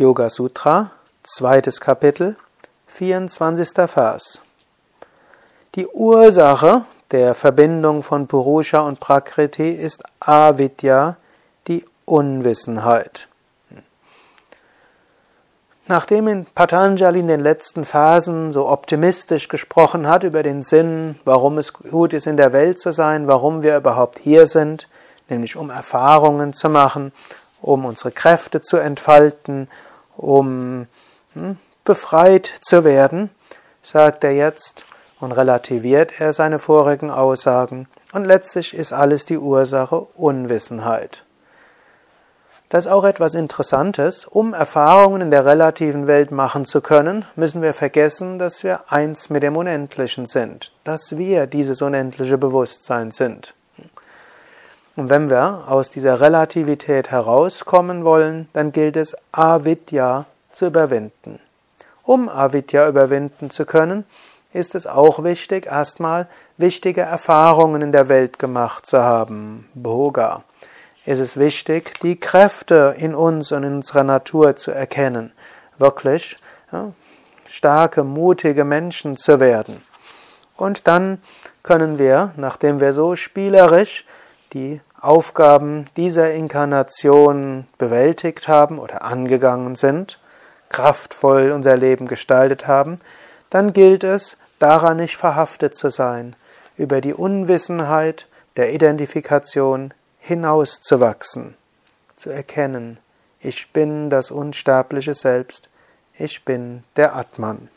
Yoga Sutra, zweites Kapitel, 24. Vers. Die Ursache der Verbindung von Purusha und Prakriti ist Avidya, die Unwissenheit. Nachdem in Patanjali in den letzten Phasen so optimistisch gesprochen hat über den Sinn, warum es gut ist, in der Welt zu sein, warum wir überhaupt hier sind, nämlich um Erfahrungen zu machen, um unsere Kräfte zu entfalten, um hm, befreit zu werden, sagt er jetzt und relativiert er seine vorigen Aussagen. Und letztlich ist alles die Ursache Unwissenheit. Das ist auch etwas Interessantes. Um Erfahrungen in der relativen Welt machen zu können, müssen wir vergessen, dass wir eins mit dem Unendlichen sind, dass wir dieses unendliche Bewusstsein sind. Und wenn wir aus dieser Relativität herauskommen wollen, dann gilt es, Avidya zu überwinden. Um Avidya überwinden zu können, ist es auch wichtig, erstmal wichtige Erfahrungen in der Welt gemacht zu haben. Bhoga. Es ist wichtig, die Kräfte in uns und in unserer Natur zu erkennen. Wirklich ja, starke, mutige Menschen zu werden. Und dann können wir, nachdem wir so spielerisch die Aufgaben dieser Inkarnation bewältigt haben oder angegangen sind, kraftvoll unser Leben gestaltet haben, dann gilt es, daran nicht verhaftet zu sein, über die Unwissenheit der Identifikation hinauszuwachsen, zu erkennen, ich bin das unsterbliche Selbst, ich bin der Atman.